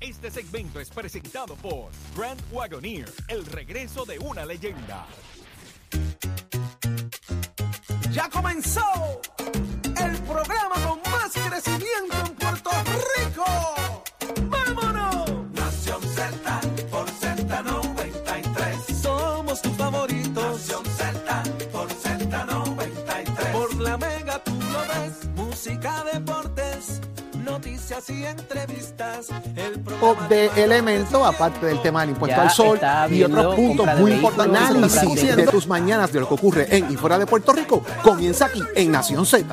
Este segmento es presentado por Grand Wagoneer, el regreso de una leyenda. Ya comenzó el programa con más crecimiento en Puerto Rico. ¡Vámonos! Nación Z por Z93. Somos tus favoritos. Nación Z por Z93. Por la mega tú lo ves. Música, deportes, noticias y entrevistas. El programa de elemento, aparte del tema del impuesto Ya al sol y otros puntos muy importantes análisis de tus mañanas de lo que ocurre en y fuera de Puerto Rico comienza aquí en Nación Z.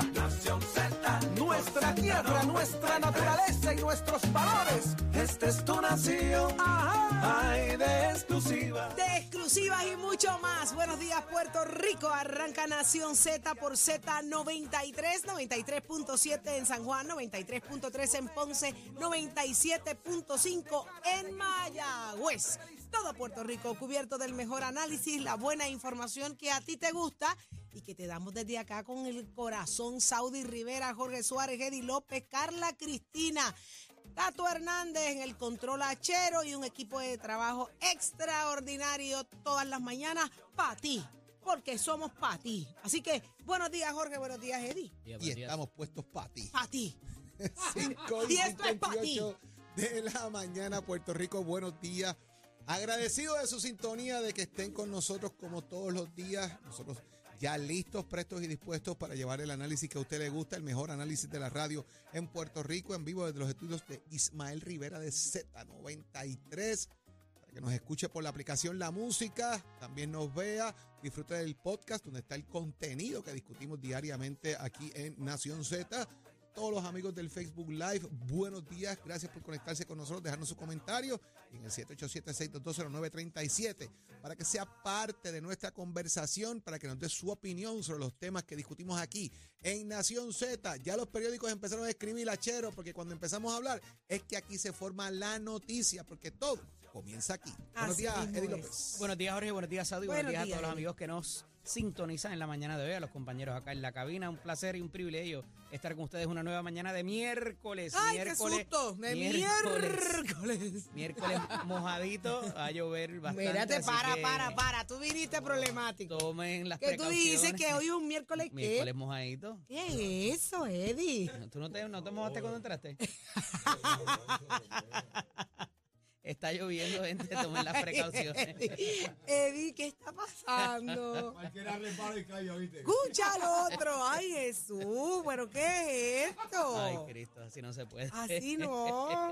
Buenos días, Puerto Rico. Arranca Nación Z por Z93, 93.7 en San Juan, 93.3 en Ponce, 97.5 en Mayagüez. Todo Puerto Rico cubierto del mejor análisis, la buena información que a ti te gusta y que te damos desde acá con el corazón. Saudi Rivera, Jorge Suárez, Eddie López, Carla Cristina. Tato Hernández en el control hachero y un equipo de trabajo extraordinario todas las mañanas para ti, porque somos para ti. Así que buenos días Jorge, buenos días Eddie, Y estamos puestos para ti. para ti. 5 Y esto es pa' ti. 58 de la mañana, Puerto Rico. Buenos días. Agradecido de su sintonía, de que estén con nosotros como todos los días. Nosotros ya listos, prestos y dispuestos para llevar el análisis que a usted le gusta, el mejor análisis de la radio en Puerto Rico, en vivo desde los estudios de Ismael Rivera de Z93. Para que nos escuche por la aplicación La Música, también nos vea, disfrute del podcast donde está el contenido que discutimos diariamente aquí en Nación Z todos los amigos del Facebook Live, buenos días, gracias por conectarse con nosotros, dejarnos su comentario en el 787-622-0937 para que sea parte de nuestra conversación, para que nos dé su opinión sobre los temas que discutimos aquí en Nación Z. Ya los periódicos empezaron a escribir achero, porque cuando empezamos a hablar es que aquí se forma la noticia, porque todo comienza aquí. Buenos Así días, Eddie es. López. Buenos días, Jorge. Buenos días, Saudi. Buenos, Buenos días, días, a todos los amigos que nos sintonizan en la mañana de hoy, a los compañeros acá en la cabina. Un placer y un privilegio estar con ustedes una nueva mañana de miércoles. Ay, miércoles, qué susto, de miércoles. miércoles. Miércoles mojadito, a llover bastante. Mírate, para, que para, para, tú viniste problemático. Tomen las Que tú dices que hoy es un miércoles Miércoles qué? mojadito. ¿Qué es eso, Eddie? ¿Tú no te, no te mojaste cuando entraste? Está lloviendo, gente. Tomen las precauciones. Eddie, ¿qué está pasando? Cualquiera repara y calla, ¿viste? Escucha al otro. Ay, Jesús, ¿pero qué es esto? Ay, Cristo, así no se puede. Así no.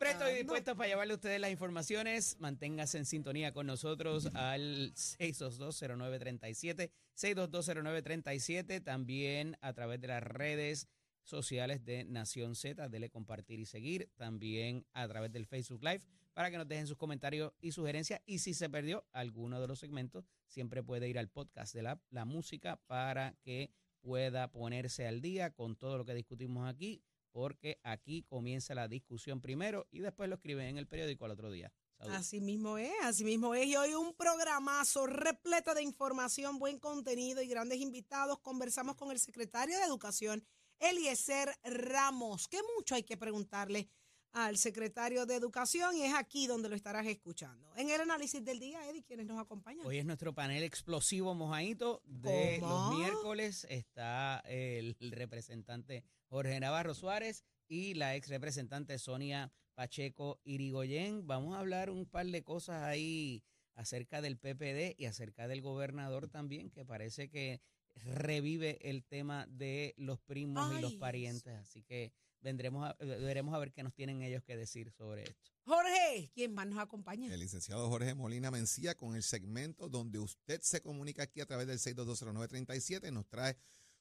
Presto y dispuesto para llevarle a ustedes las informaciones. Manténgase en sintonía con nosotros al 6220937, 6220937, también a través de las redes sociales de Nación Z, dele compartir y seguir, también a través del Facebook Live para que nos dejen sus comentarios y sugerencias y si se perdió alguno de los segmentos, siempre puede ir al podcast de la, la música para que pueda ponerse al día con todo lo que discutimos aquí porque aquí comienza la discusión primero y después lo escriben en el periódico al otro día. Así mismo es, así mismo es. Y hoy un programazo repleto de información, buen contenido y grandes invitados. Conversamos con el secretario de Educación, Eliezer Ramos, que mucho hay que preguntarle al secretario de Educación y es aquí donde lo estarás escuchando. En el análisis del día, Eddie, quienes nos acompañan. Hoy es nuestro panel explosivo mojadito de ¿Cómo? los miércoles. Está el representante Jorge Navarro Suárez y la ex representante Sonia Pacheco Irigoyen. Vamos a hablar un par de cosas ahí acerca del PPD y acerca del gobernador también, que parece que revive el tema de los primos y los parientes. Así que vendremos a, veremos a ver qué nos tienen ellos que decir sobre esto. Jorge, ¿quién más nos acompaña? El licenciado Jorge Molina Mencía con el segmento donde usted se comunica aquí a través del 6220937, nos trae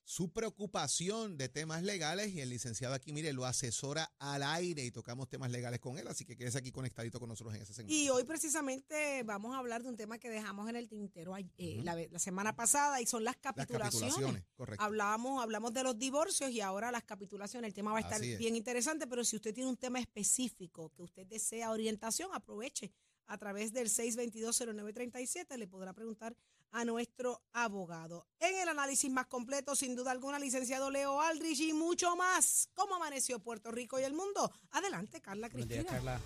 su preocupación de temas legales y el licenciado aquí, mire, lo asesora al aire y tocamos temas legales con él, así que quédese aquí conectadito con nosotros en ese segmento. Y hoy precisamente vamos a hablar de un tema que dejamos en el tintero eh, la, semana pasada y son las Las capitulaciones. capitulaciones, correcto. Hablamos, hablamos de los divorcios y ahora las capitulaciones. El tema va a estar es. bien interesante, pero si usted tiene un tema específico que usted desea orientación, aproveche a través del 6220937. Le podrá preguntar a nuestro abogado. En el análisis más completo, sin duda alguna, licenciado Leo Aldrich y mucho más. ¿Cómo amaneció Puerto Rico y el mundo? Adelante, Carla Buenos Cristina. días, Carla.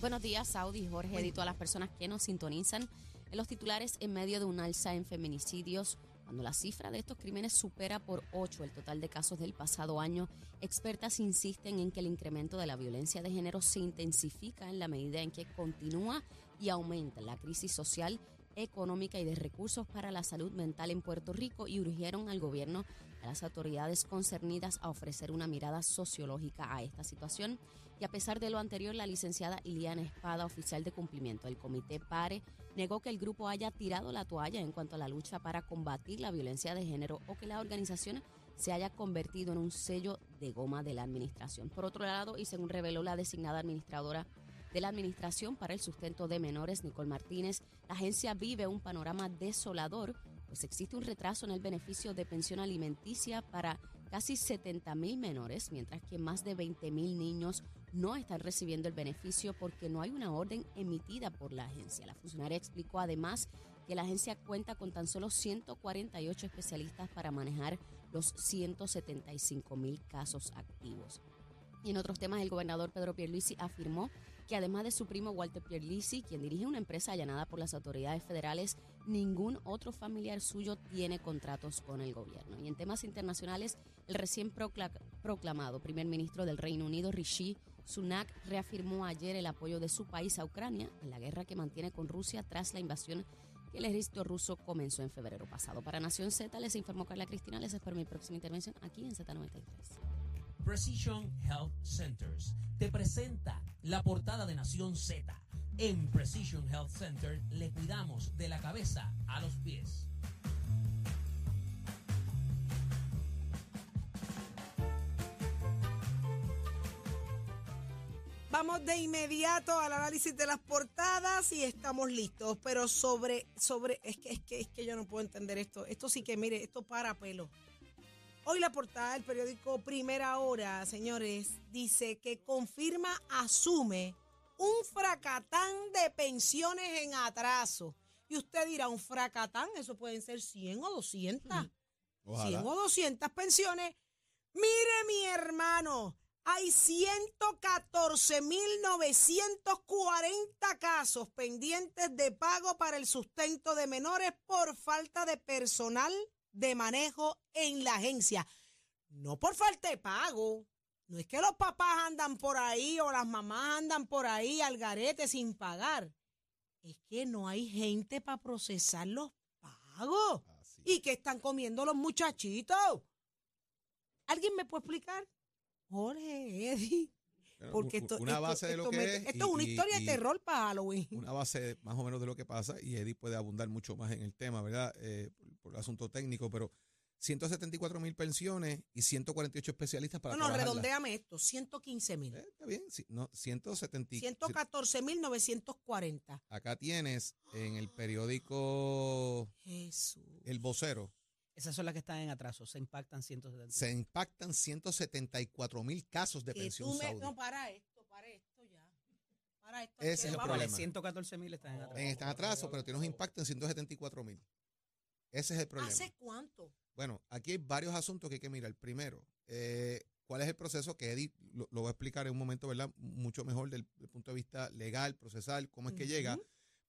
Buenos días, Saudi, Jorge, y todas las personas que nos sintonizan en los titulares en medio de un alza en feminicidios. Cuando la cifra de estos crímenes supera por 8 el total de casos del pasado año, expertas insisten en que el incremento de la violencia de género se intensifica en la medida en que continúa y aumenta la crisis social, económica y de recursos para la salud mental en Puerto Rico y urgieron al gobierno a las autoridades concernidas a ofrecer una mirada sociológica a esta situación. Y a pesar de lo anterior, la licenciada Iliana Espada, oficial de cumplimiento del Comité PARE, negó que el grupo haya tirado la toalla en cuanto a la lucha para combatir la violencia de género o que la organización se haya convertido en un sello de goma de la administración. Por otro lado, y según reveló la designada administradora de la Administración para el Sustento de Menores, Nicole Martínez, la agencia vive un panorama desolador, pues existe un retraso en el beneficio de pensión alimenticia para casi 70 mil menores, mientras que más de 20 mil niños no están recibiendo el beneficio porque no hay una orden emitida por la agencia. La funcionaria explicó además que la agencia cuenta con tan solo 148 especialistas para manejar los 175 mil casos activos. Y en otros temas, el gobernador Pedro Pierluisi afirmó que además de su primo Walter Pierluisi, quien dirige una empresa allanada por las autoridades federales, ningún otro familiar suyo tiene contratos con el gobierno. Y en temas internacionales, el recién procla- proclamado primer ministro del Reino Unido, Rishi Sunak, reafirmó ayer el apoyo de su país a Ucrania en la guerra que mantiene con Rusia tras la invasión que el ejército ruso comenzó en febrero pasado. Para Nación Z, les informó Carla Cristina. Les espero mi próxima intervención aquí en Z93. Precision Health Centers te presenta la portada de Nación Z. En Precision Health Center le cuidamos de la cabeza a los pies. Vamos de inmediato al análisis de las portadas y estamos listos. Pero sobre, sobre, es que, es que, es que yo no puedo entender esto. Esto sí que, mire, esto para pelo. Hoy la portada del periódico Primera Hora, señores, dice que confirma, asume un fracatán de pensiones en atraso. Y usted dirá, un fracatán, eso pueden ser 100 o 200. 100 o 200 pensiones. Mire, mi hermano, hay 114.940 casos pendientes de pago para el sustento de menores por falta de personal de manejo en la agencia. No por falta de pago. No es que los papás andan por ahí o las mamás andan por ahí al garete sin pagar. Es que no hay gente para procesar los pagos. ¿Y qué están comiendo los muchachitos? ¿Alguien me puede explicar? Jorge, Eddie. Porque esto, una esto- base de lo esto que me- es. esto es una historia y de terror para Halloween. Una base más o menos de lo que pasa y Eddie puede abundar mucho más en el tema, ¿verdad? Eh, por, asunto técnico, pero 174 mil pensiones y 148 especialistas para No, no, redondeame esto. 115 mil. Eh, está bien, sí, no, 170. 114 mil 940. Acá tienes en el periódico Jesús. El Vocero, Esas son las que están en atraso, se impactan 170. se impactan 174 mil casos de Que pensión tú me- saudí. No, para esto, para esto ya. Para esto. Ese es el problema. 114 mil están en atraso. En están atraso, pero tiene un impacto en 174 mil. Ese es el problema. ¿Hace cuánto? Bueno, aquí hay varios asuntos que hay que mirar. Primero, eh, ¿cuál es el proceso? Que Eddie lo, lo va a explicar en un momento, ¿verdad? Mucho mejor del, del punto de vista legal, procesal, cómo es que llega.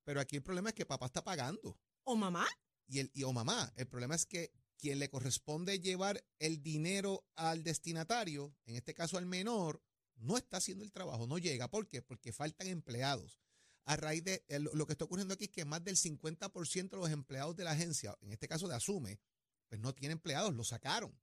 Pero aquí el problema es que papá está pagando. ¿O mamá? Y, el, y o mamá. El problema es que quien le corresponde llevar el dinero al destinatario, en este caso al menor, no está haciendo el trabajo, no llega. ¿Por qué? Porque faltan empleados. A raíz de eh, lo que está ocurriendo aquí es que más del 50% de los empleados de la agencia, en este caso de Asume, pues no tiene empleados, lo sacaron.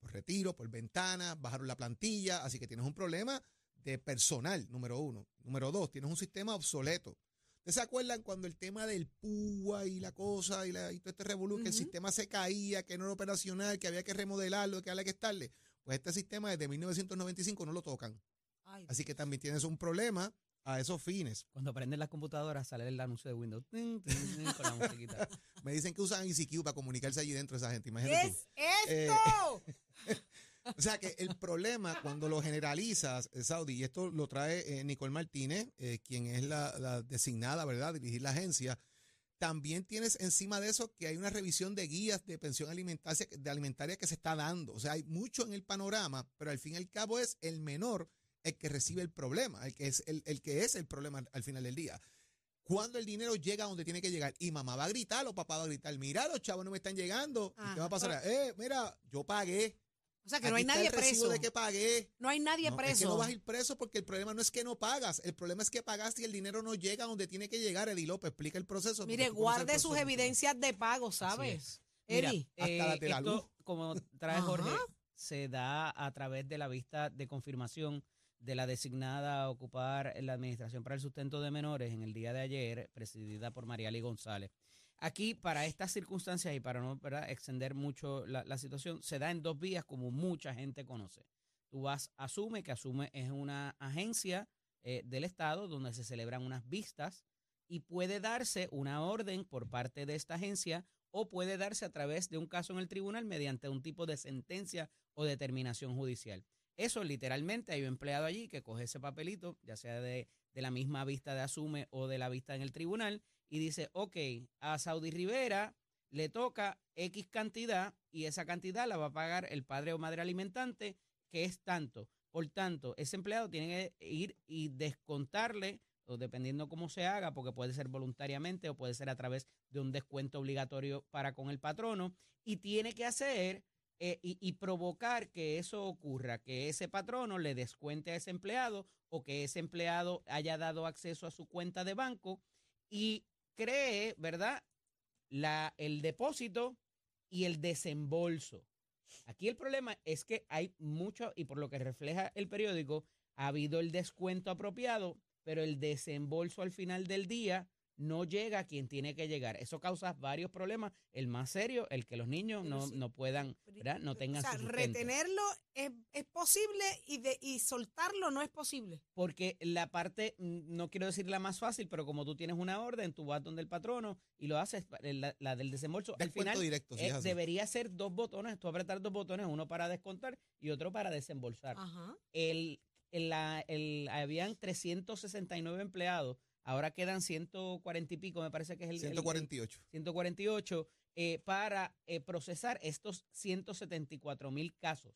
Por retiro, por ventana, bajaron la plantilla, así que tienes un problema de personal, número uno. Número dos, tienes un sistema obsoleto. ¿Ustedes se acuerdan cuando el tema del PUA y la cosa y, la, y todo este revolú, que el sistema se caía, que no era operacional, que había que remodelarlo, que había que estarle? Pues este sistema desde 1995 no lo tocan. Ay, Así que también tienes un problema a esos fines. Cuando prenden las computadoras sale el anuncio de Windows. Tin, tin, tin, con la musiquita. Me dicen que usan ICQ para comunicarse allí dentro esa gente. Imagínate ¿Qué tú. es Eh, esto? O sea que el problema cuando lo generalizas, eh, Saudi, y esto lo trae eh, Nicole Martínez, eh, quien es la, la designada, ¿verdad?, dirigir la agencia, también tienes encima de eso que hay una revisión de guías de pensión alimentaria, de alimentaria que se está dando. O sea, hay mucho en el panorama, pero al fin y al cabo es el menor el que recibe el problema, el que es el, el que es el problema al final del día. Cuando el dinero llega a donde tiene que llegar y mamá va a gritar o papá va a gritar, mira, los chavos no me están llegando. ¿Y Ajá. qué va a pasar? Eh, mira, yo pagué. O sea, que Aquí no hay nadie preso. de que pagué. No hay nadie No, preso. Es que no vas a ir preso porque el problema no es que no pagas, el problema es que pagaste y el dinero no llega a donde tiene que llegar. Eddie López, explica el proceso. Mire, guarde sus proceso. evidencias de pago, ¿sabes? Esto, luz. como trae. Jorge, se da a través de la vista de confirmación de la designada a ocupar la Administración para el Sustento de Menores en el día de ayer, presidida por Mariali González. Aquí, para estas circunstancias y para no extender mucho la, la situación, se da en dos vías como mucha gente conoce. Tú vas, asume que asume es una agencia eh, del Estado donde se celebran unas vistas y puede darse una orden por parte de esta agencia o puede darse a través de un caso en el tribunal mediante un tipo de sentencia o determinación judicial. Eso literalmente hay un empleado allí que coge ese papelito, ya sea de, de la misma vista de asume o de la vista en el tribunal, y dice, ok, a Saudi Rivera le toca X cantidad y esa cantidad la va a pagar el padre o madre alimentante, que es tanto. Por tanto, ese empleado tiene que ir y descontarle, o dependiendo cómo se haga, porque puede ser voluntariamente o puede ser a través de un descuento obligatorio para con el patrono, y tiene que hacer eh, y, y provocar que eso ocurra, que ese patrono le descuente a ese empleado o que ese empleado haya dado acceso a su cuenta de banco y cree, ¿verdad? La, el depósito y el desembolso. Aquí el problema es que hay mucho, y por lo que refleja el periódico, ha habido el descuento apropiado, pero el desembolso al final del día no llega a quien tiene que llegar. Eso causa varios problemas. El más serio, el que los niños no, sí, no puedan, ¿verdad? No tengan o sea, su retenerlo es, es posible y, de, y soltarlo no es posible. Porque la parte, mm, no quiero decir la más fácil, pero como tú tienes una orden, tú vas donde el patrono y lo haces, pa- la, la del desembolso. Al final directo, si eh, es debería ser dos botones, tú apretar dos botones, uno para descontar y otro para desembolsar. Ajá. El, el, la- el- habían 369 empleados, ahora quedan 140 y pico, me parece que es el... el- el- 148. 148 eh, para eh, procesar estos 174 mil casos,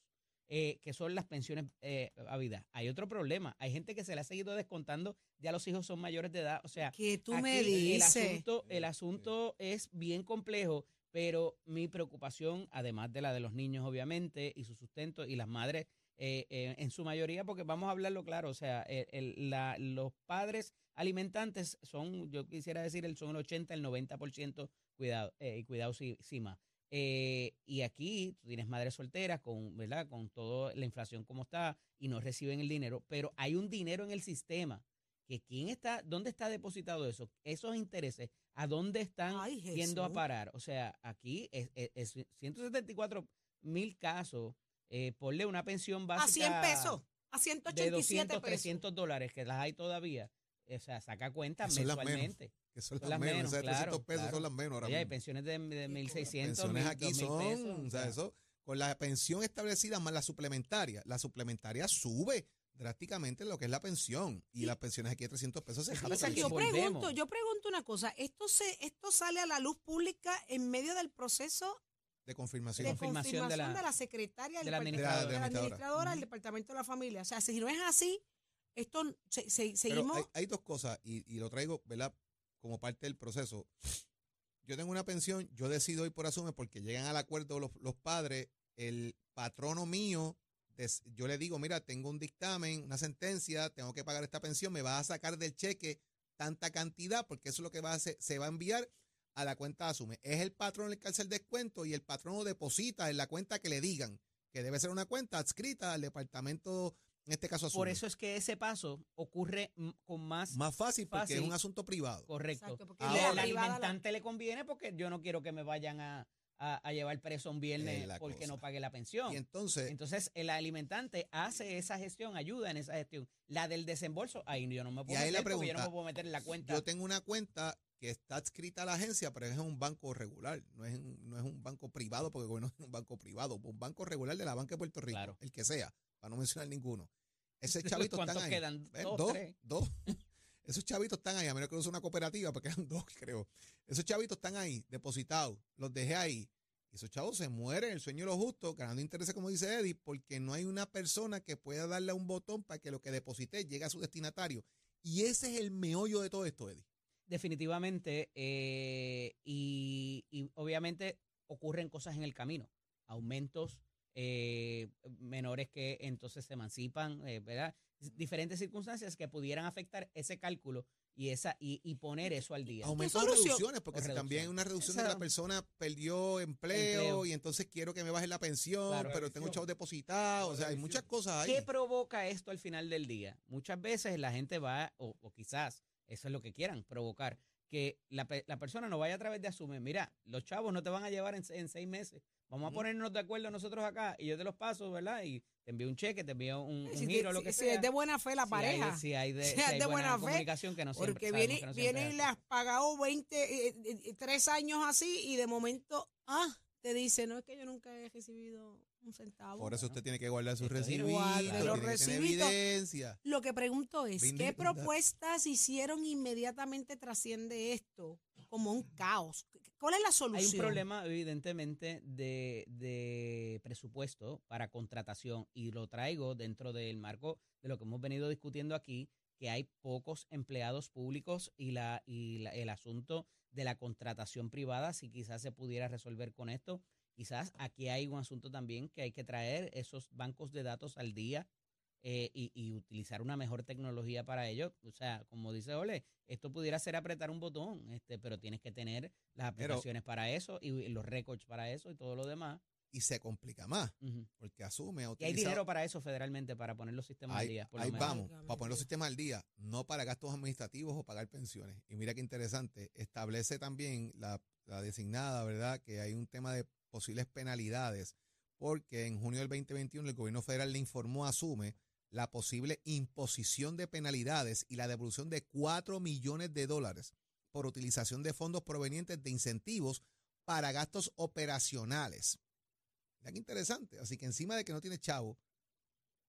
eh, que son las pensiones eh, a vida. Hay otro problema. Hay gente que se le ha seguido descontando, ya los hijos son mayores de edad. O sea, Que tú aquí me el dices. asunto, el asunto es bien complejo, pero mi preocupación, además de la de los niños, obviamente, y su sustento, y las madres eh, eh, en su mayoría, porque vamos a hablarlo claro, o sea, el- el- la- los padres alimentantes son, yo quisiera decir, el, son el 80, el 90% cuidado, eh, y cuidado si, si más. Eh, y aquí tú tienes madres solteras con, ¿verdad? Con toda la inflación como está y no reciben el dinero, pero hay un dinero en el sistema que quién está, dónde está depositado eso, esos intereses, a dónde están Ay, yendo a parar. O sea, aquí es, es- es 174 mil casos, eh, ponle una pensión A 100 básica pesos. A de 187 200, pesos. 300 dólares, que las hay todavía. O sea, saca cuenta Son las menos. mensualmente. Que son Son las las menos. menos, esas de 300 claro, pesos claro. son las menos ahora Oye, hay mismo. pensiones de, de 1.600, pensiones 1.000, aquí 2.000 son, pesos, o sea, eso, con la pensión establecida más la suplementaria, la suplementaria sube drásticamente lo que es la pensión y las pensiones aquí de 300 pesos se o sea, que yo pregunto, yo pregunto una cosa, esto se esto sale a la luz pública en medio del proceso de confirmación. de confirmación de de la- secretaria de la administradora. de la administradora. administradora del departamento de la familia. O sea, si no es así, esto se- se- seguimos hay, hay dos cosas y, y lo traigo, ¿verdad? Como parte del proceso. Yo tengo una pensión, yo decido ir por asume porque llegan al acuerdo los, los padres, el patrono mío, des- yo le digo, mira, tengo un dictamen, una sentencia, tengo que pagar esta pensión, me va a sacar del cheque tanta cantidad porque eso es lo que va a hacer, se va a enviar a la cuenta de asume. Es el patrón el que hace el descuento y el patrono deposita en la cuenta que le digan, que debe ser una cuenta adscrita al departamento, en este caso asume. Por eso es que ese paso ocurre con más, Más fácil porque es un asunto privado. correcto. Exacto, porque Ahora- al la privada la- alimentante le conviene porque yo no quiero que me vayan a, a- a llevar preso un viernes porque cosa. no pague la pensión. Y entonces, Entonces, el alimentante hace esa gestión, ayuda en esa gestión. La del desembolso, ahí yo no me puedo Y ahí la meter porque yo no pregunta, me puedo meter en la cuenta. yo tengo una cuenta que está adscrita a la agencia, pero es un banco regular, no es, en- no es un banco privado, porque bueno, es un banco privado, un banco regular de la Banca de Puerto Rico, Claro. el que sea, para no mencionar ninguno. Esos chavitos están ¿Cuántos ahí. quedan? ¿Ven? ¿Dos, dos, tres? dos. Esos chavitos están ahí, a menos que no sea una cooperativa, porque eran dos, creo. Esos chavitos están ahí, depositados, los dejé ahí. Y esos chavos se mueren, el sueño de los justos, ganando intereses, como dice Eddie, porque no hay una persona que pueda darle un botón para que lo que deposité llegue a su destinatario. Y ese es el meollo de todo esto, Eddie. Definitivamente, eh, y, y obviamente ocurren cosas en el camino, aumentos eh, menores que entonces se emancipan, eh, ¿verdad? Diferentes circunstancias que pudieran afectar ese cálculo y esa y, y poner eso al día. Aumentos solución? reducciones, porque si también hay reducción. una reducción de que la persona perdió empleo, Empleo. y entonces quiero que me bajen la pensión, Claro. pero tengo chavos depositados. O sea, hay muchas cosas ahí. ¿Qué provoca esto al final del día? Muchas veces la gente va, o, o quizás eso es lo que quieran provocar, que la, pe- la persona no vaya a través de asume, mira, los chavos no te van a llevar en, en seis meses. Vamos a ponernos de acuerdo nosotros acá y yo te los paso, ¿verdad? Y te envío un cheque, te envío un, un Si, giro, lo si- que si sea. es de buena fe la Si pareja. Si hay de, Si si hay de buena, buena fe, comunicación que no porque viene, no siempre viene y le has pagado 20, eh, eh, tres años así y de momento, ah, te dice, no es que yo nunca he recibido un centavo. Por eso usted tiene que guardar sus recibitos, Guarde los recibitos. evidencia. Lo que pregunto es, Brinde ¿qué propuestas hicieron inmediatamente trasciende esto como un caos? ¿Cuál es la solución? Hay un problema, evidentemente, de, de presupuesto para contratación y lo traigo dentro del marco de lo que hemos venido discutiendo aquí, que hay pocos empleados públicos y, la, y la- el asunto de la contratación privada, si quizás se pudiera resolver con esto. Quizás aquí hay un asunto también que hay que traer esos bancos de datos al día eh, y, y utilizar una mejor tecnología para ello. O sea, como dice Ole, esto pudiera ser apretar un botón, este, pero tienes que tener las Pero- aplicaciones para eso y, y los récords para eso y todo lo demás. Y se complica más, Ujú. porque asume Y hay dinero para eso federalmente, para poner los sistemas al Ahí, día. por lo ahí menos. vamos, para poner los sistemas al día, no para gastos administrativos o pagar pensiones. Y mira qué interesante, establece también la, la designada, ¿verdad? Que hay un tema de posibles penalidades, porque en junio del 2021 el gobierno federal le informó a Asume la posible imposición de penalidades y la devolución de 4 millones de dólares por utilización de fondos provenientes de incentivos para gastos operacionales. Mira qué interesante. Así que encima de que no tienes chavo,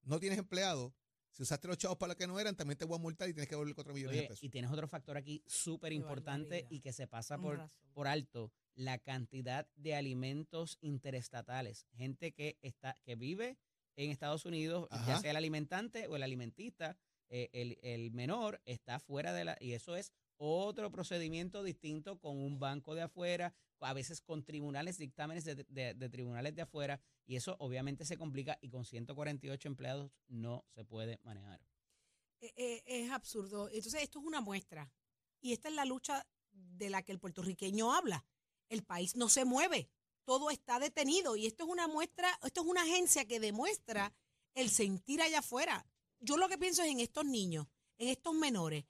no tienes empleado, si usaste los chavos para lo que no eran, también te voy a multar y tienes que devolver 4 millones Oye, de pesos. y tienes otro factor aquí súper importante y que se pasa por, por alto, la cantidad de alimentos interestatales. Gente que está, que vive en Estados Unidos, ya Ajá. sea el alimentante o el alimentista, eh, el, el menor está fuera de la, y eso es otro procedimiento distinto con un banco de afuera, a veces con tribunales, dictámenes de, de- de tribunales de afuera, y eso obviamente se complica y con 148 empleados no se puede manejar. Eh, eh, es absurdo. Entonces, esto es una muestra. Y esta es la lucha de la que el puertorriqueño habla. El país no se mueve. Todo está detenido. Y esto es una muestra, esto es una agencia que demuestra el sentir allá afuera. Yo lo que pienso es en estos niños, en estos menores.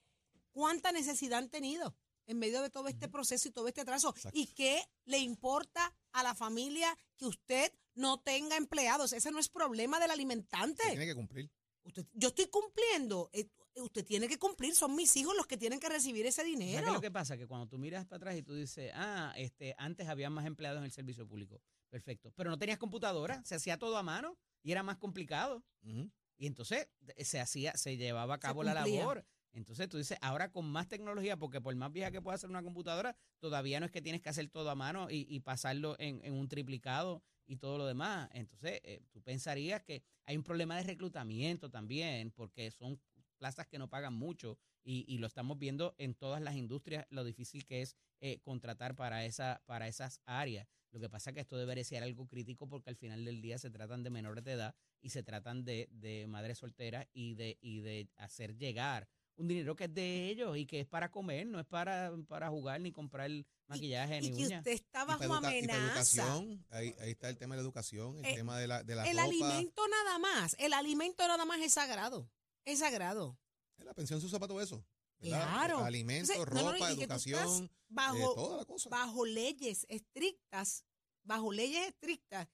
¿Cuánta necesidad han tenido en medio de todo este proceso y todo este atraso? Exacto. ¿Y qué le importa a la familia que usted no tenga empleados? Ese no es problema del alimentante. Tiene que cumplir. Usted, yo estoy cumpliendo. Usted tiene que cumplir. Son mis hijos los que tienen que recibir ese ¿Sabes dinero. lo que pasa? Que cuando tú miras para atrás y tú dices, ah, este, antes había más empleados en el servicio público. Perfecto. Pero no tenías computadora, se hacía todo a mano y era más complicado. Y entonces eh, se hacía, se llevaba a cabo la labor. Entonces tú dices, ahora con más tecnología, porque por más vieja que pueda ser una computadora, todavía no es que tienes que hacer todo a mano y, y pasarlo en, en un triplicado y todo lo demás. Entonces eh, tú pensarías que hay un problema de reclutamiento también, porque son plazas que no pagan mucho y, y lo estamos viendo en todas las industrias, lo difícil que es eh, contratar para, esa, para esas áreas. Lo que pasa es que esto debería ser algo crítico porque al final del día se tratan de menores de edad y se tratan de, de madres solteras y de, y de hacer llegar un dinero que es de ellos y que es para comer, no es para, para jugar ni comprar maquillaje y ni que uñas. usted está Y para bajo y para amenaza. educación, ahí, ahí está el tema de la educación, el Eh, tema de la, de la El ropa. alimento nada más. El alimento nada más es sagrado. Es sagrado. La pensión se usa para todo eso. ¿verdad? Claro. Alimentos, Entonces, no, no, ropa, y tú estás educación, eh, Bajo, toda la cosa. bajo leyes estrictas, bajo leyes estrictas,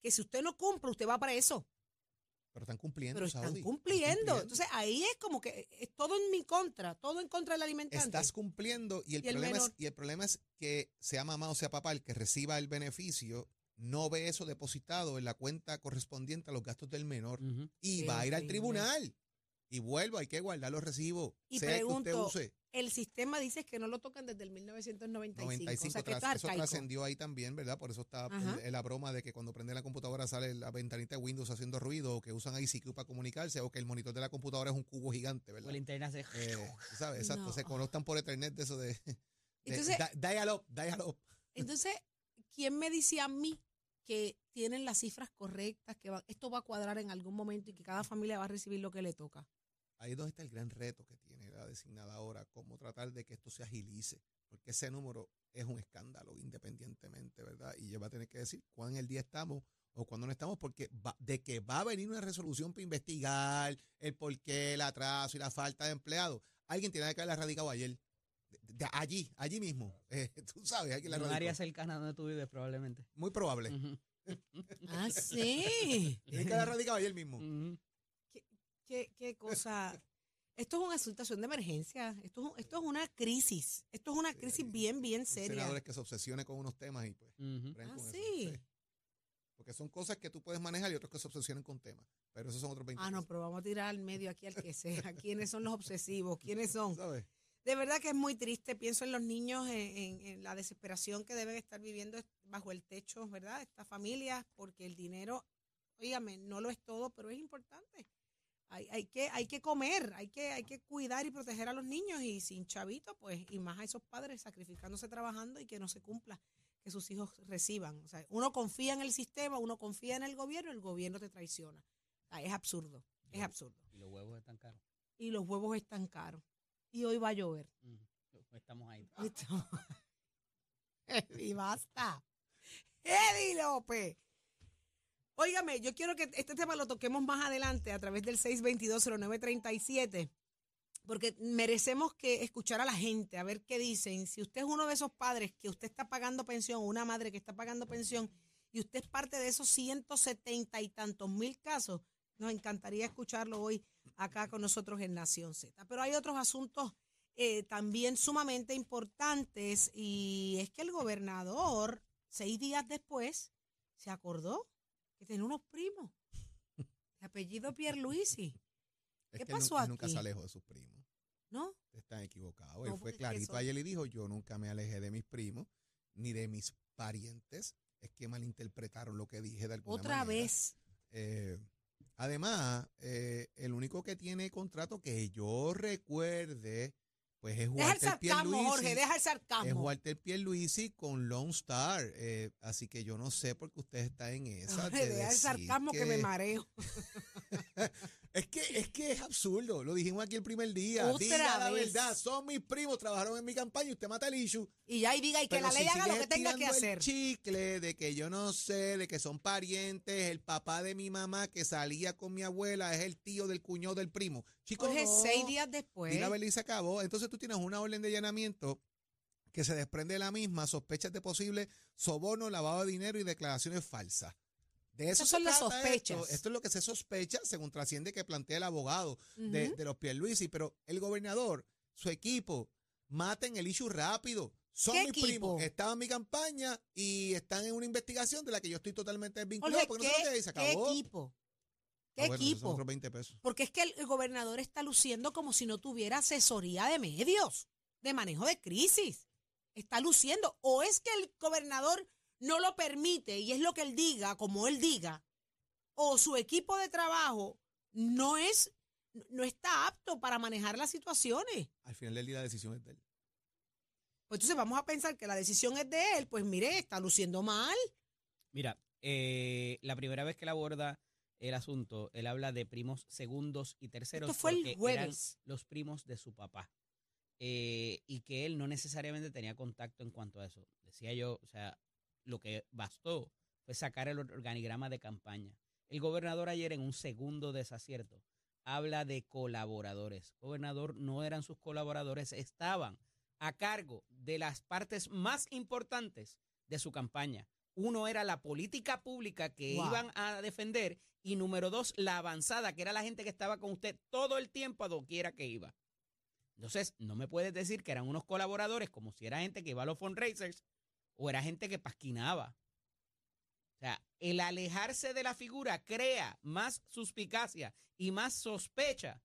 que si usted no cumple, usted va preso. Pero están cumpliendo, pero están Saudi, cumpliendo. Entonces ahí es como que es todo en mi contra, todo en contra del alimentante. Estás cumpliendo y el, Y el problema es, y el problema es que sea mamá o sea papá el que reciba el beneficio, no ve eso depositado en la cuenta correspondiente a los gastos del menor Ujú. y Qué va a ir al tribunal. Y vuelvo, hay que guardar los recibos. Y sea que usted use. El sistema dice que no lo tocan desde el 1995. 95, o sea, que tras- eso trascendió ahí también, ¿verdad? Por eso está la broma de que cuando prende la computadora sale la ventanita de Windows haciendo ruido, o que usan ICQ para comunicarse, o que el monitor de la computadora es un cubo gigante, O ¿verdad? el internet hace... Eh, ¿sabes? Exacto, No. se conectan por Ethernet de eso de, de Entonces- di- dial up, dial up. Entonces, ¿quién me dice a mí que tienen las cifras correctas, que va- esto va a cuadrar en algún momento y que cada familia va a recibir lo que le toca? Ahí es donde está el gran reto que tiene la designada ahora, cómo tratar de que esto se agilice, porque ese número es un escándalo independientemente, ¿verdad? Y ella va a tener que decir cuándo en el día estamos o cuándo no estamos, porque va- de que va a venir una resolución para investigar el porqué, el atraso y la falta de empleados, alguien tiene que haberla radicado ayer. De- de allí, allí mismo. Eh, tú sabes, alguien la radicó. área cercana donde tú vives, probablemente. Muy probable. Ah, sí. Tiene que haberla radicado ayer mismo. Ujú. ¿Qué, qué cosa? Esto es una situación de emergencia. Esto es, un- esto es una crisis. Esto es una crisis bien, bien seria. senadores que se obsesionen con unos temas y pues Ah, eso. sí. Porque son cosas que tú puedes manejar y otros que se obsesionen con temas. Pero esos son otros 20 Ah, no, pero vamos a tirar al medio aquí al que sea. ¿Quiénes son los obsesivos? ¿Quiénes son? ¿Sabes? De verdad que es muy triste. Pienso en los niños, en, en- en la desesperación que deben estar viviendo bajo el techo, ¿verdad? Estas familias, porque el dinero, oígame, no lo es todo, pero es importante. Hay, hay, que, hay que comer, hay que, hay que cuidar y proteger a los niños y sin chavito, pues, y más a esos padres sacrificándose trabajando y que no se cumpla, que sus hijos reciban. O sea, uno confía en el sistema, uno confía en el gobierno, el gobierno te traiciona. O sea, es absurdo, es absurdo. Y los huevos están caros. Y los huevos están caros. Y hoy va a llover. Ujú. Estamos ahí. Listo. y basta. Eddie López. Óigame, yo quiero que este tema lo toquemos más adelante a través del 622-0937, porque merecemos que escuchar a la gente, a ver qué dicen. Si usted es uno de esos padres que usted está pagando pensión, una madre que está pagando pensión, y usted es parte de esos 170 y tantos mil casos, nos encantaría escucharlo hoy acá con nosotros en Nación Z. Pero hay otros asuntos eh, también sumamente importantes y es que el gobernador, seis días después, se acordó que tenía unos primos de apellido Pierluisi, Es ¿Qué que pasó él nunca aquí? se alejó de sus primos. ¿no? Están equivocados. No, él fue clarito ayer y dijo, yo nunca me alejé de mis primos, ni de mis parientes. Es que malinterpretaron lo que dije de alguna Otra manera. vez. Eh, además, eh, el único que tiene contrato que yo recuerde, pues es Deja el sarcasmo. Jorge, deja el Es sarcasmo. Walter Pierluisi con Lone Star. eh, así que yo no sé por qué usted está en esa. Jorge, de deja el sarcasmo que... me mareo. Es que, es que es absurdo. Lo dijimos aquí el primer día. Otra Diga la vez. verdad. Son mis primos, trabajaron en mi campaña y usted mata el issue. Y ya y diga, y que Pero la ley si haga lo que tenga que hacer. El chicle de que yo no sé, de que son parientes, el papá de mi mamá que salía con mi abuela es el tío del cuñado del primo. Chico, Jorge, no. seis días después. Y la se acabó. Entonces tú tienes una orden de allanamiento que se desprende de la misma, sospechas de posible soborno, lavado de dinero y declaraciones falsas. De eso Esas son las sospechas. Esto. Esto es lo que se sospecha, según trasciende que plantea el abogado de, Ujú. de los Pierluisi, pero el gobernador, su equipo, maten el issue rápido. Son ¿Qué mis equipo? primos, estaban en mi campaña y están en una investigación de la que yo estoy totalmente desvinculado. Jorge, porque no sé lo que ¿qué, se qué acabó. equipo? ¿Qué Ah, bueno, son equipo? otros 20 pesos. Porque es que el, el gobernador está luciendo como si no tuviera asesoría de medios, de manejo de crisis. Está luciendo. O es que el gobernador no lo permite y es lo que él diga, como él diga, o su equipo de trabajo no es, no está apto para manejar las situaciones. Al final del día la decisión es de él. Pues entonces vamos a pensar que la decisión es de él, pues mire, está luciendo mal. Mira, eh, la primera vez que él aborda el asunto, él habla de primos segundos y terceros. Esto fue el porque eran jueves. los primos de su papá. Eh, y que él no necesariamente tenía contacto en cuanto a eso. Decía yo, o sea, lo que bastó fue sacar el organigrama de campaña. El gobernador ayer en un segundo desacierto habla de colaboradores. Gobernador, no eran sus colaboradores, estaban a cargo de las partes más importantes de su campaña. Uno era la política pública que Wow. iban a defender Y número dos, la avanzada, que era la gente que estaba con usted todo el tiempo a doquiera que iba. Entonces, no me puedes decir que eran unos colaboradores como si era gente que iba a los fundraisers o era gente que pasquinaba. O sea, el alejarse de la figura crea más suspicacia y más sospecha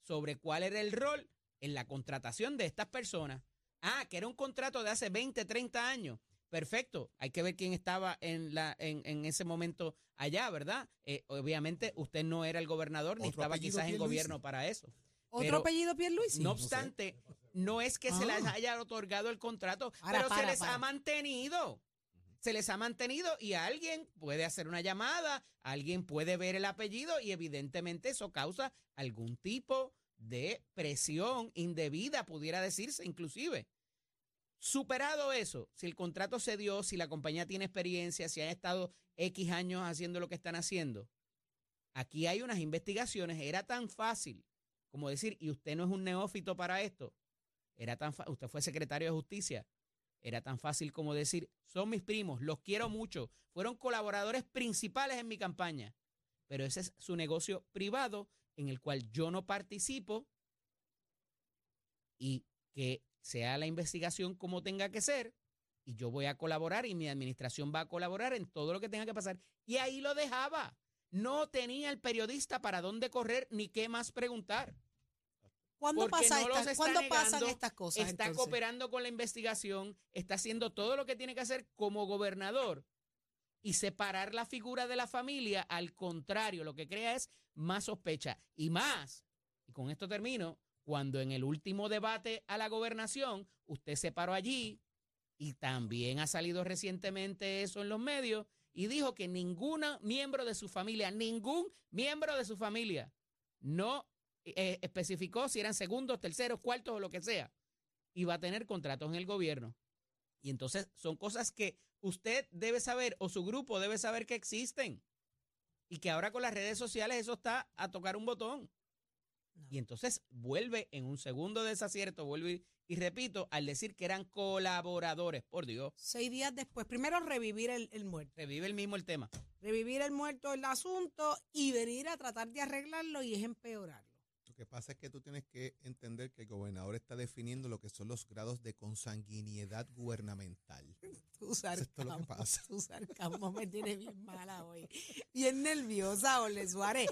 sobre cuál era el rol en la contratación de estas personas. Ah, que era un contrato de hace 20, 30 años. Perfecto, hay que ver quién estaba en, la, en, en ese momento allá, ¿verdad? Eh, obviamente usted no era el gobernador ni estaba quizás en gobierno para eso. ¿Otro Pero- apellido Pierluisi? No obstante, no es que se les Ah. haya otorgado el contrato, Para, pero se les para. ha mantenido. Se les ha mantenido y alguien puede hacer una llamada, alguien puede ver el apellido y evidentemente eso causa algún tipo de presión indebida, pudiera decirse inclusive. Superado eso, si el contrato se dio, si la compañía tiene experiencia, si han estado X años haciendo lo que están haciendo, aquí hay unas investigaciones. Era tan fácil como decir, y usted no es un neófito para esto. Era tan usted fue secretario de justicia. Era tan fácil como decir, son mis primos, los quiero mucho, fueron colaboradores principales en mi campaña. Pero ese es su negocio privado en el cual yo no participo y que sea la investigación como tenga que ser y yo voy a colaborar y mi administración va a colaborar en todo lo que tenga que pasar. Y ahí lo dejaba. No tenía el periodista para dónde correr ni qué más preguntar. ¿Cuándo, pasa no esta- los está ¿cuándo pasan estas cosas? Está entonces? cooperando con la investigación, está haciendo todo lo que tiene que hacer como gobernador y separar la figura de la familia, al contrario, lo que crea es más sospecha y más. Y con esto termino, cuando en el último debate a la gobernación, usted se paró allí y también ha salido recientemente eso en los medios y dijo que ningún miembro de su familia, ningún miembro de su familia no eh, especificó si eran segundos, terceros, cuartos o lo que sea, iba a tener contratos en el gobierno. Y entonces son cosas que usted debe saber o su grupo debe saber que existen. Y que ahora con las redes sociales eso está a tocar un botón. Y entonces vuelve en un segundo desacierto, vuelve y, y repito, al decir que eran colaboradores, por Dios, Seis días después, primero revivir el, el muerto. revive el mismo el tema. Revivir el muerto el asunto y venir a tratar de arreglarlo y es empeorarlo. Lo que pasa es que tú tienes que entender que el gobernador está definiendo lo que son los grados de consanguinidad gubernamental. Tu es sarcasmo, pasa. tu sarcasmo me tiene bien mala hoy. Bien nerviosa, Ole Suárez.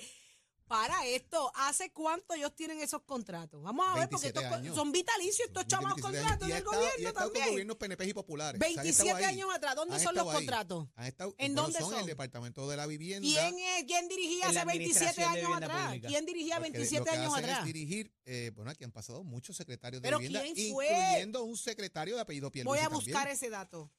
Para esto, ¿hace cuánto ellos tienen esos contratos? Vamos a ver, porque 27 estos años. son vitalicios estos chavos 27 años. contratos Y ha del estado- y gobierno con también. gobiernos PNP y populares. O sea, han estado 27 ahí. años atrás, ¿dónde son los ahí. contratos? Han estado- ¿En bueno, dónde son? son? el Departamento de la Vivienda. ¿Quién, es, ¿Quién dirigía En hace 27 Administración de años atrás? Pública. ¿Quién dirigía Porque 27 lo que años hacen atrás? Es dirigir, eh, bueno, aquí han pasado muchos secretarios de Pero vivienda, ¿quién fue? incluyendo un secretario de apellido Pierluisi Voy a buscar también. ese dato.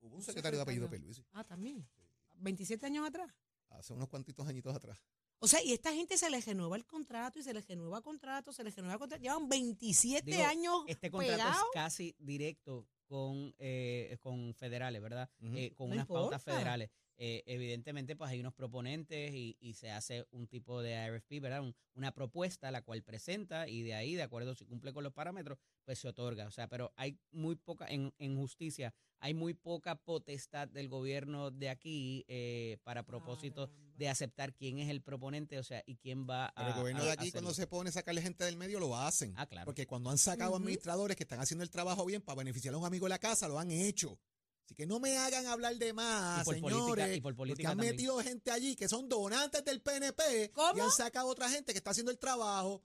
Hubo un secretario de apellido. Pierluisi Ah, también. 27 años atrás. hace unos cuantitos añitos atrás. O sea, y esta gente se les renueva el contrato y se les renueva contrato, se les renueva contrato. Llevan 27 Digo, años Este contrato es casi directo con, eh, con federales, ¿verdad? Eh, con No unas pautas federales. Eh, evidentemente, pues hay unos proponentes y, y se hace un tipo de RFP, ¿verdad? Un- una propuesta la cual presenta y de ahí, de acuerdo si cumple con los parámetros, pues se otorga. O sea, pero hay muy poca, en, en justicia, hay muy poca potestad del gobierno de aquí eh, para propósito de aceptar quién es el proponente, o sea, y quién va a. Pero el gobierno a de aquí, cuando se pone a sacarle gente del medio, lo hacen. Ah, claro. Porque cuando han sacado administradores que están haciendo el trabajo bien para beneficiar a un amigo de la casa, lo han hecho. Así que no me hagan hablar de más, Y por política- señores. y por porque política han también. metido gente allí que son donantes del PNP y ¿Cómo? han sacado otra gente que está haciendo el trabajo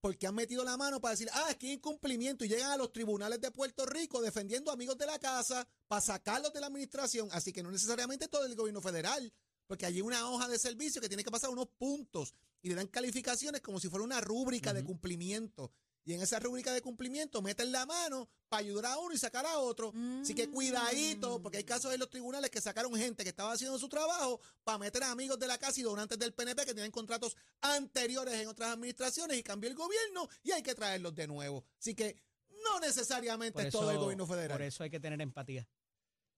porque han metido la mano para decir, ah, es que hay incumplimiento y llegan a los tribunales de Puerto Rico defendiendo amigos de la casa para sacarlos de la administración. Así que no necesariamente todo el gobierno federal, porque hay una hoja de servicio que tiene que pasar unos puntos y le dan calificaciones como si fuera una rúbrica de cumplimiento. Y en esa rúbrica de cumplimiento meten la mano para ayudar a uno y sacar a otro. Así que cuidadito, porque hay casos en los tribunales que sacaron gente que estaba haciendo su trabajo para meter a amigos de la casa y donantes del PNP que tienen contratos anteriores en otras administraciones y cambió el gobierno y hay que traerlos de nuevo. Así que no necesariamente es todo el gobierno federal. Por eso hay que tener empatía.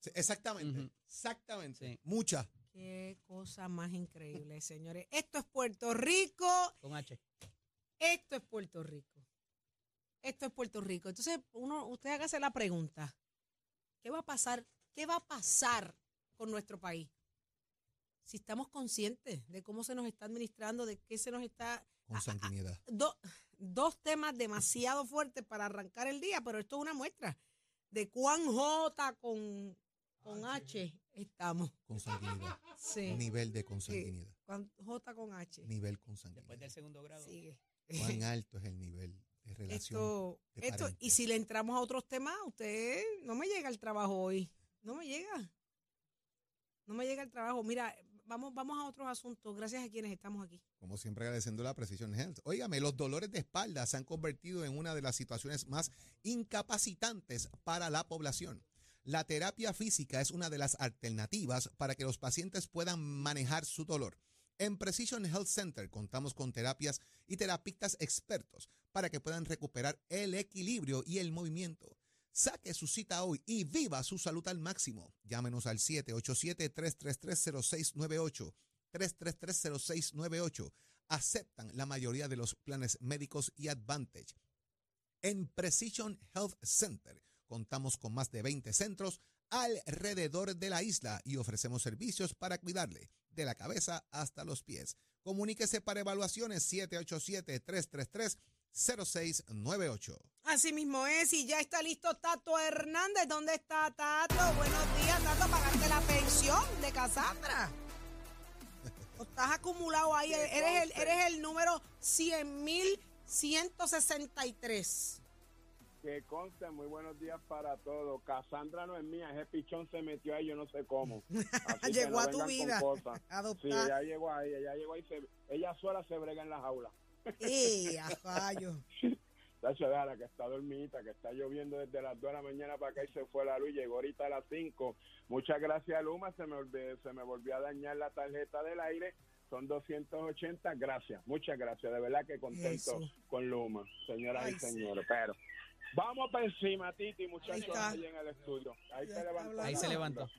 Sí, Exactamente, exactamente. Sí. Muchas. Qué cosa más increíble, señores. Esto es Puerto Rico. Con H. Esto es Puerto Rico. Esto es Puerto Rico. Entonces, uno, usted hágase la pregunta. ¿Qué va a pasar? ¿Qué va a pasar con nuestro país? si estamos conscientes de cómo se nos está administrando, de qué se nos está... Con sanguinidad. Do- dos temas demasiado fuertes para arrancar el día, pero esto es una muestra de cuán J con, con H estamos. Consanguinidad. Sí. Nivel de consanguinidad. J con H. Nivel Después del consanguinidad. segundo grado. Sigue. Cuán alto es el nivel de relación. Esto, de esto, y si le entramos a otros temas, usted no me llega el trabajo hoy. No me llega. No me llega el trabajo. Mira, vamos, vamos a otros asuntos. Gracias a quienes estamos aquí. Como siempre agradeciendo la Precision Health. Óigame, los dolores de espalda se han convertido en una de las situaciones más incapacitantes para la población. La terapia física es una de las alternativas para que los pacientes puedan manejar su dolor. En Precision Health Center contamos con terapias y terapistas expertos para que puedan recuperar el equilibrio y el movimiento. Saque su cita hoy y viva su salud al máximo. Llámenos al 787-333-0698. 333-0698. Aceptan la mayoría de los planes médicos y Advantage. En Precision Health Center contamos con más de 20 centros alrededor de la isla y ofrecemos servicios para cuidarle de la cabeza hasta los pies. Comuníquese para evaluaciones 787-333-0698. Así mismo es, y ya está listo Tato Hernández. ¿Dónde está Tato? Buenos días, Tato, pagarte la pensión de Casandra. ¿O estás acumulado ahí? Eres el, eres el número 100.163. Que conste, muy buenos días para todos. Cassandra no es mía, ese pichón se metió ahí, yo no sé cómo. Así Llegó no a tu vida. Sí, ella llegó ahí, ella llegó ahí, se- ella sola se brega en la jaula. ¡Eh, a fallo! Tacho, déjala que está dormidita, que está lloviendo desde las 2 de la mañana para acá y se fue la luz, llegó ahorita a las 5. Muchas gracias, Luma, se me, olvidó- se me volvió a dañar la tarjeta del aire, son 280, gracias, muchas gracias, de verdad que contento Eso. con Luma, señoras Ay, y sí. señores, pero vamos para encima, Titi, muchachos, ahí en el estudio. Ahí se levantó. Ahí se levantó.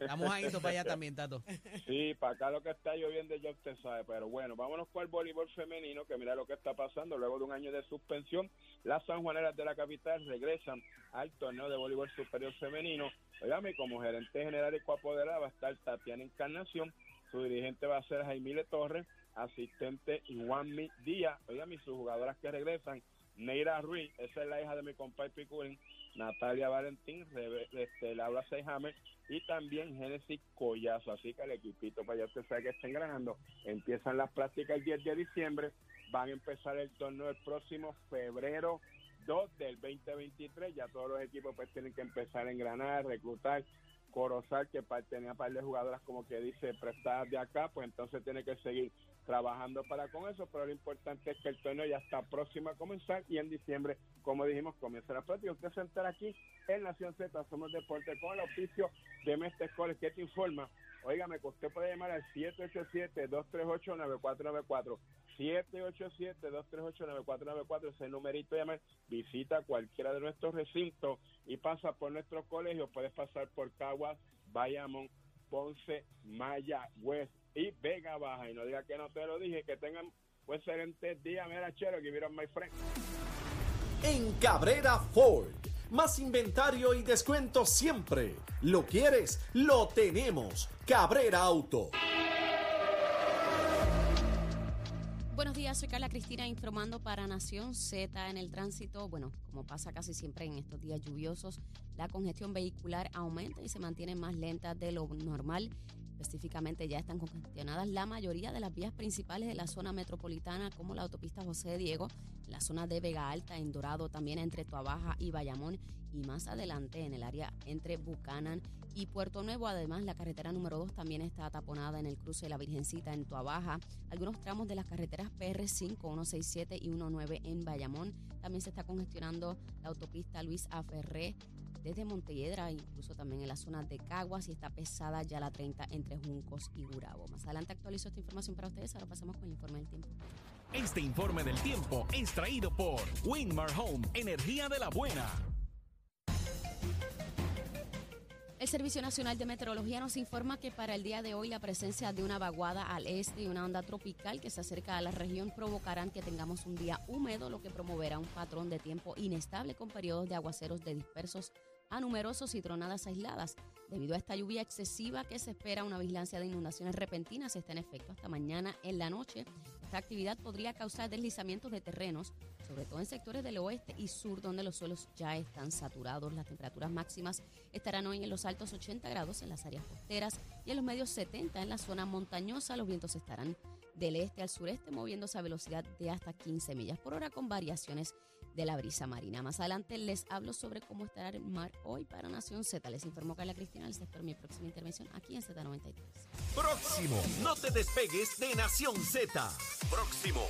Estamos ahí para allá también, Tato. Sí, para acá lo que está lloviendo ya usted sabe, pero bueno, vámonos con el voleibol femenino, que mira lo que está pasando, luego de un año de suspensión, las sanjuaneras de la capital regresan al torneo de voleibol superior femenino. Oiganme, como gerente general y coapoderada va a estar Tatiana Encarnación, su dirigente va a ser Jaimile Torres, asistente Juanmi Díaz, oiganme, sus jugadoras que regresan, Neira Ruiz, esa es la hija de mi compadre Picurín, Natalia Valentín, Rebe- este, Laura Seijamer y también Génesis Collazo. Así que el equipito para allá usted sabe que está engranando. Empiezan las prácticas el 10 de diciembre, van a empezar el torneo el próximo febrero 2 del 2023. Ya todos los equipos pues tienen que empezar a engranar, reclutar. Corozal, que tenía par de jugadoras como que dice prestadas de acá, pues entonces tiene que seguir trabajando para con eso, pero lo importante es que el torneo ya está próximo a comenzar y en diciembre, como dijimos, comienza la práctica. Usted se aquí en Nación Z, somos deporte con el oficio de Mestre College, que te informa. Óigame, que usted puede llamar al 787-238-9494. 787-238-9494, ese numerito llama, visita cualquiera de nuestros recintos y pasa por nuestro colegio, puedes pasar por Caguas, Bayamón, Ponce, Mayagüez y Vega Baja. Y no diga que no te lo dije, que tengan un excelente día. Mira, chero, que vieron my friend. En Cabrera Ford. Más inventario y descuento siempre. ¿Lo quieres? Lo tenemos. Cabrera Auto. Buenos días, soy Carla Cristina informando para Nación Z en el tránsito. Bueno, como pasa casi siempre en estos días lluviosos, la congestión vehicular aumenta y se mantiene más lenta de lo normal. Específicamente ya están congestionadas la mayoría de las vías principales de la zona metropolitana, como la autopista José Diego, la zona de Vega Alta, en Dorado, también entre Tuabaja y Bayamón, y más adelante en el área entre Bucanan y Puerto Nuevo. Además, la carretera número 2 también está taponada en el cruce de la Virgencita en Tuabaja. Algunos tramos de las carreteras PR5, 167 y 19 en Bayamón. También se está congestionando la autopista Luis Aferré desde Montelledra, incluso también en la zona de Caguas y está pesada ya la 30 entre Juncos y Gurabo. Más adelante actualizo esta información para ustedes. Ahora pasamos con el informe del tiempo. Este informe del tiempo es traído por Winmar Home, energía de la buena. El Servicio Nacional de Meteorología nos informa que para el día de hoy la presencia de una vaguada al este y una onda tropical que se acerca a la región provocarán que tengamos un día húmedo, lo que promoverá un patrón de tiempo inestable con periodos de aguaceros de dispersos a numerosos y tronadas aisladas. Debido a esta lluvia excesiva que se espera, una vigilancia de inundaciones repentinas está en efecto hasta mañana en la noche. Esta actividad podría causar deslizamientos de terrenos, sobre todo en sectores del oeste y sur donde los suelos ya están saturados. Las temperaturas máximas estarán hoy en los altos 80 grados en las áreas costeras y en los medios 70 en la zona montañosa. Los vientos estarán del este al sureste moviéndose a velocidad de hasta 15 millas por hora con variaciones de la brisa marina. Más adelante les hablo sobre cómo estará el mar hoy para Nación Z. Les informó Carla Cristina. Les espero mi próxima intervención aquí en Z93. Próximo, no te despegues de Nación Z. Próximo.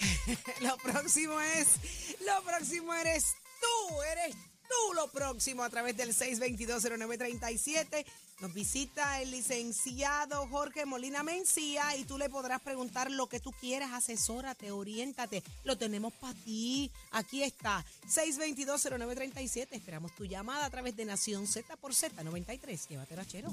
Lo próximo es, lo próximo eres tú, eres tú lo próximo a través del 6220937. Nos visita el licenciado Jorge Molina Mencía y tú le podrás preguntar lo que tú quieras, asesórate, oriéntate. Lo tenemos para ti. Aquí está, 6220937. Esperamos tu llamada a través de Nación Z por Z93. Llévatelo a Chero.